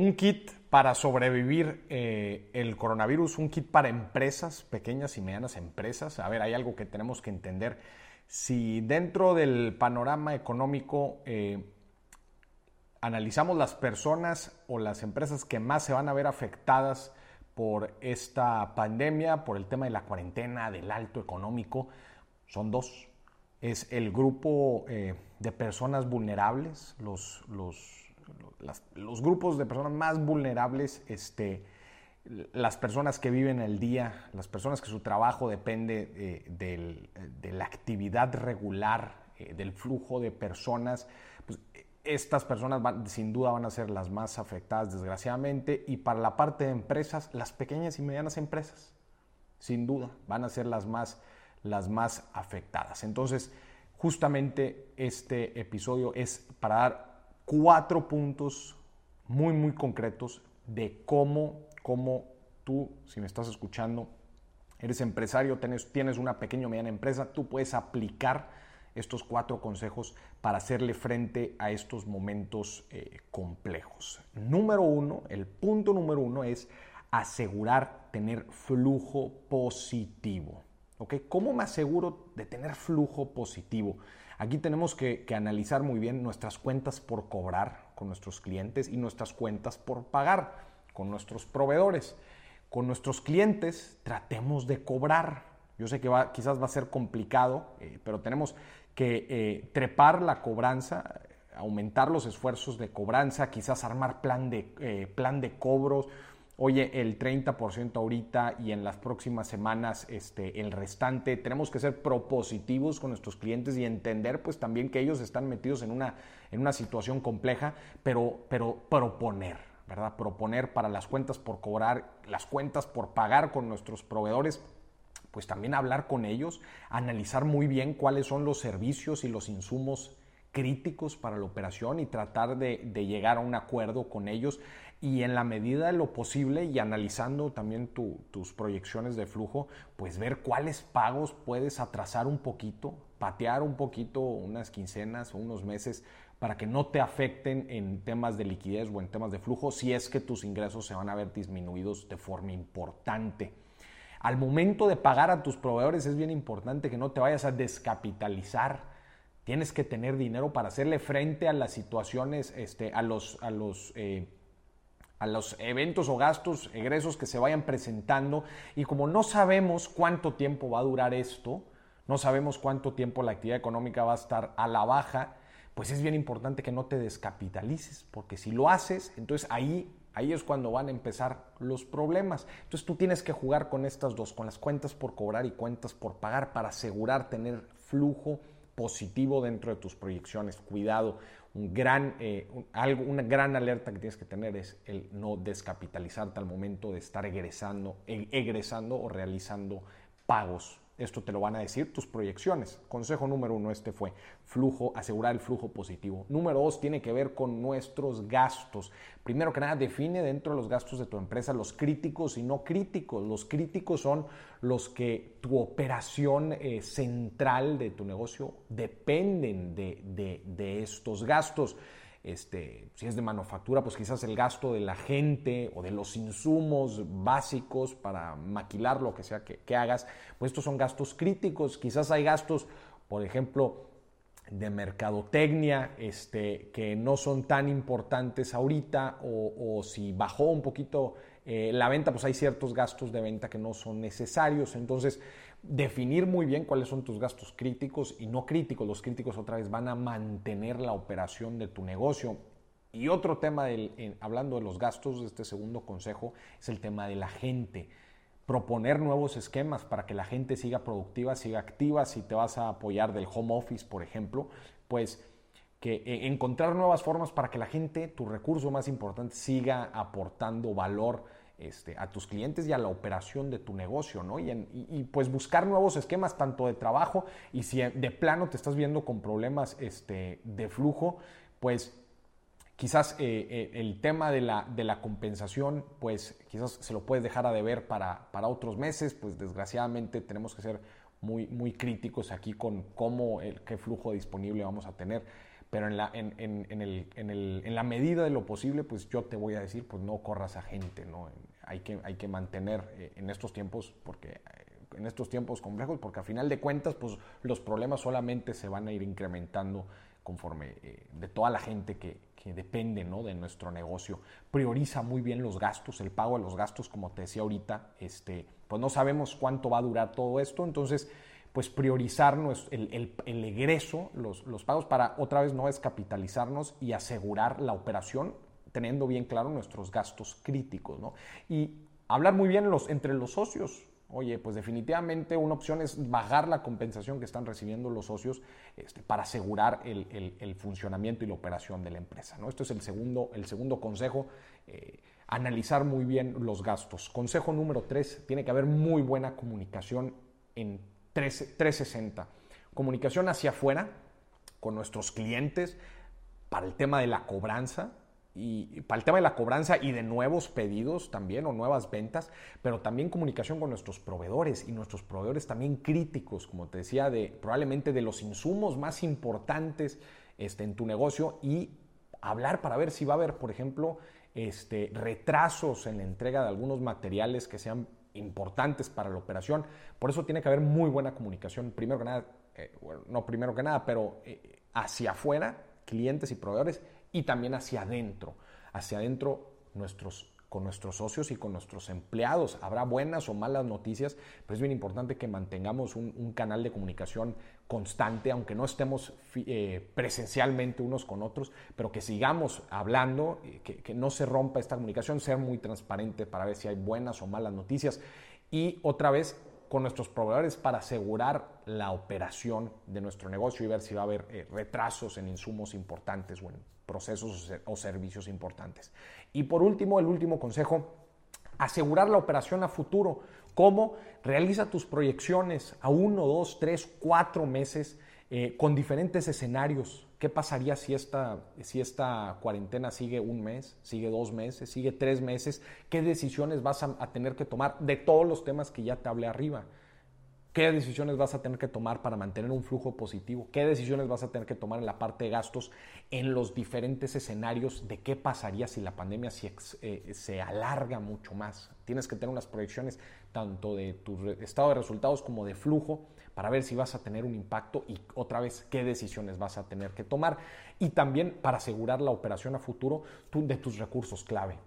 Un kit para sobrevivir eh, el coronavirus, un kit para empresas, pequeñas y medianas empresas. A ver, hay algo que tenemos que entender. Si dentro del panorama económico eh, analizamos las personas o las empresas que más se van a ver afectadas por esta pandemia, por el tema de la cuarentena, del alto económico, son dos. Es el grupo eh, de personas vulnerables, los, los, los, grupos de personas más vulnerables, este, las personas que viven el día, las personas que su trabajo depende eh, de la actividad regular, eh, del flujo de personas, pues estas personas sin duda van a ser las más afectadas desgraciadamente y para la parte de empresas, las pequeñas y medianas empresas, sin duda, van a ser las más, las más afectadas. Entonces, justamente este episodio es para dar cuatro puntos muy, muy concretos de cómo, cómo tú, si me estás escuchando, eres empresario, tienes, tienes una pequeña o mediana empresa, tú puedes aplicar estos cuatro consejos para hacerle frente a estos momentos eh, complejos. Número uno, el punto número uno es asegurar tener flujo positivo. ¿Cómo me aseguro de tener flujo positivo? Aquí tenemos que, analizar muy bien nuestras cuentas por cobrar con nuestros clientes y nuestras cuentas por pagar con nuestros proveedores. Con nuestros clientes tratemos de cobrar. Yo sé que quizás va a ser complicado, eh, pero tenemos que eh, trepar la cobranza, aumentar los esfuerzos de cobranza, quizás armar plan de, eh, plan de cobros. Oye, el 30% ahorita y en las próximas semanas este, el restante. Tenemos que ser propositivos con nuestros clientes y entender pues también que ellos están metidos en una, en una situación compleja, pero, pero proponer, ¿verdad? Proponer para las cuentas por cobrar, las cuentas por pagar con nuestros proveedores pues también hablar con ellos, analizar muy bien cuáles son los servicios y los insumos críticos para la operación y tratar de, llegar a un acuerdo con ellos y en la medida de lo posible y analizando también tus proyecciones de flujo, pues ver cuáles pagos puedes atrasar un poquito, patear un poquito unas quincenas o unos meses para que no te afecten en temas de liquidez o en temas de flujo si es que tus ingresos se van a ver disminuidos de forma importante. Al momento de pagar a tus proveedores es bien importante que no te vayas a descapitalizar. Tienes que tener dinero para hacerle frente a las situaciones, este, a, los, a, los, eh, a los eventos o gastos, egresos que se vayan presentando. Y como no sabemos cuánto tiempo va a durar esto, no sabemos cuánto tiempo la actividad económica va a estar a la baja, pues es bien importante que no te descapitalices, porque si lo haces, entonces ahí Ahí es cuando van a empezar los problemas. Entonces tú tienes que jugar con estas dos, con las cuentas por cobrar y cuentas por pagar para asegurar tener flujo positivo dentro de tus proyecciones. Cuidado, un gran, eh, algo, una gran alerta que tienes que tener es el no descapitalizarte al momento de estar egresando, e, egresando o realizando pagos esto te lo van a decir tus proyecciones. Consejo número uno, este fue flujo, asegurar el flujo positivo. Número dos, tiene que ver con nuestros gastos. Primero que nada, define dentro de los gastos de tu empresa los críticos y no críticos. Los críticos son los que tu operación eh, central de tu negocio dependen de estos gastos. Este, si es de manufactura, pues quizás el gasto de la gente o de los insumos básicos para maquilar lo que sea que, hagas, pues estos son gastos críticos. Quizás hay gastos, por ejemplo, de mercadotecnia este, que no son tan importantes ahorita o, si bajó un poquito eh, la venta, pues hay ciertos gastos de venta que no son necesarios. Entonces, definir muy bien cuáles son tus gastos críticos y no críticos. Los críticos otra vez van a mantener la operación de tu negocio. Y otro tema, hablando de los gastos de este segundo consejo, es el tema de la gente. Proponer nuevos esquemas para que la gente siga productiva, siga activa. Si te vas a apoyar del home office, por ejemplo, pues que eh, encontrar nuevas formas para que la gente, tu recurso más importante, siga aportando valor este, a tus clientes y a la operación de tu negocio, ¿no? Y, pues buscar nuevos esquemas tanto de trabajo y si de plano te estás viendo con problemas este, de flujo, pues quizás eh, eh, el tema de la, compensación, pues quizás se lo puedes dejar a deber para, otros meses, pues desgraciadamente tenemos que ser muy, críticos aquí con cómo, el, qué flujo disponible vamos a tener pero en la, en, en, la medida de lo posible, pues yo te voy a decir, pues no corras a gente, ¿no? Hay que, hay que mantener eh, en estos tiempos, porque eh, en estos tiempos complejos, porque a final de cuentas, pues los problemas solamente se van a ir incrementando conforme eh, de toda la gente que, que depende ¿no? de nuestro negocio. Prioriza muy bien los gastos, el pago de los gastos, como te decía ahorita, este, pues no sabemos cuánto va a durar todo esto, entonces pues priorizar el, el, egreso, los, los, pagos para otra vez no descapitalizarnos y asegurar la operación teniendo bien claro nuestros gastos críticos. ¿no? Y hablar muy bien entre los socios. Oye, pues definitivamente una opción es bajar la compensación que están recibiendo los socios este, para asegurar el, el, funcionamiento y la operación de la empresa. ¿no? Esto es el segundo, el segundo consejo. Eh, analizar muy bien los gastos. Consejo número tres, tiene que haber muy buena comunicación en 360. Comunicación hacia afuera con nuestros clientes para el tema de la cobranza y para el tema de la cobranza y de nuevos pedidos también o nuevas ventas, pero también comunicación con nuestros proveedores y nuestros proveedores también críticos, como te decía, de probablemente de los insumos más importantes este, en tu negocio y hablar para ver si va a haber, por ejemplo, este, retrasos en la entrega de algunos materiales que sean importantes para la operación. Por eso tiene que haber muy buena comunicación, primero que nada, eh, no primero que nada, pero eh, hacia afuera, clientes y proveedores, y también hacia adentro, hacia adentro con nuestros socios y con nuestros empleados. Habrá buenas o malas noticias, pero es bien importante que mantengamos un, canal de comunicación constante, aunque no estemos eh, presencialmente unos con otros, pero que sigamos hablando, eh, que, que no se rompa esta comunicación, ser muy transparente para ver si hay buenas o malas noticias. Y otra vez, con nuestros proveedores para asegurar la operación de nuestro negocio y ver si va a haber eh, retrasos en insumos importantes o en procesos o servicios importantes. Y por último, el último consejo, asegurar la operación a futuro. ¿Cómo? Realiza tus proyecciones a uno, dos, tres, cuatro meses eh, con diferentes escenarios. ¿Qué pasaría si esta, si esta cuarentena sigue un mes, sigue dos meses, sigue tres meses? ¿Qué decisiones vas a, a tener que tomar de todos los temas que ya te hablé arriba? ¿Qué decisiones vas a tener que tomar para mantener un flujo positivo? ¿Qué decisiones vas a tener que tomar en la parte de gastos en los diferentes escenarios de qué pasaría si la pandemia se, eh, alarga mucho más? Tienes que tener unas proyecciones tanto de tu estado de resultados como de flujo para ver si vas a tener un impacto y otra vez qué decisiones vas a tener que tomar. Y también para asegurar la operación a futuro de tus recursos clave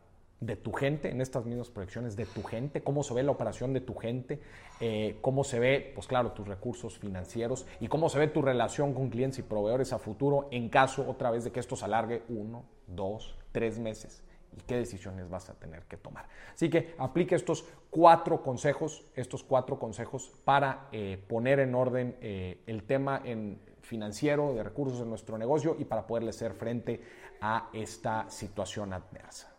de tu gente, en estas mismas proyecciones, de tu gente, cómo se ve la operación de tu gente, eh, cómo se ve, pues claro, tus recursos financieros y cómo se ve tu relación con clientes y proveedores a futuro en caso otra vez de que esto se alargue uno, dos, tres meses y qué decisiones vas a tener que tomar. Así que aplique estos cuatro consejos, estos cuatro consejos para eh, poner en orden eh, el tema en financiero de recursos en nuestro negocio y para poderle hacer frente a esta situación adversa.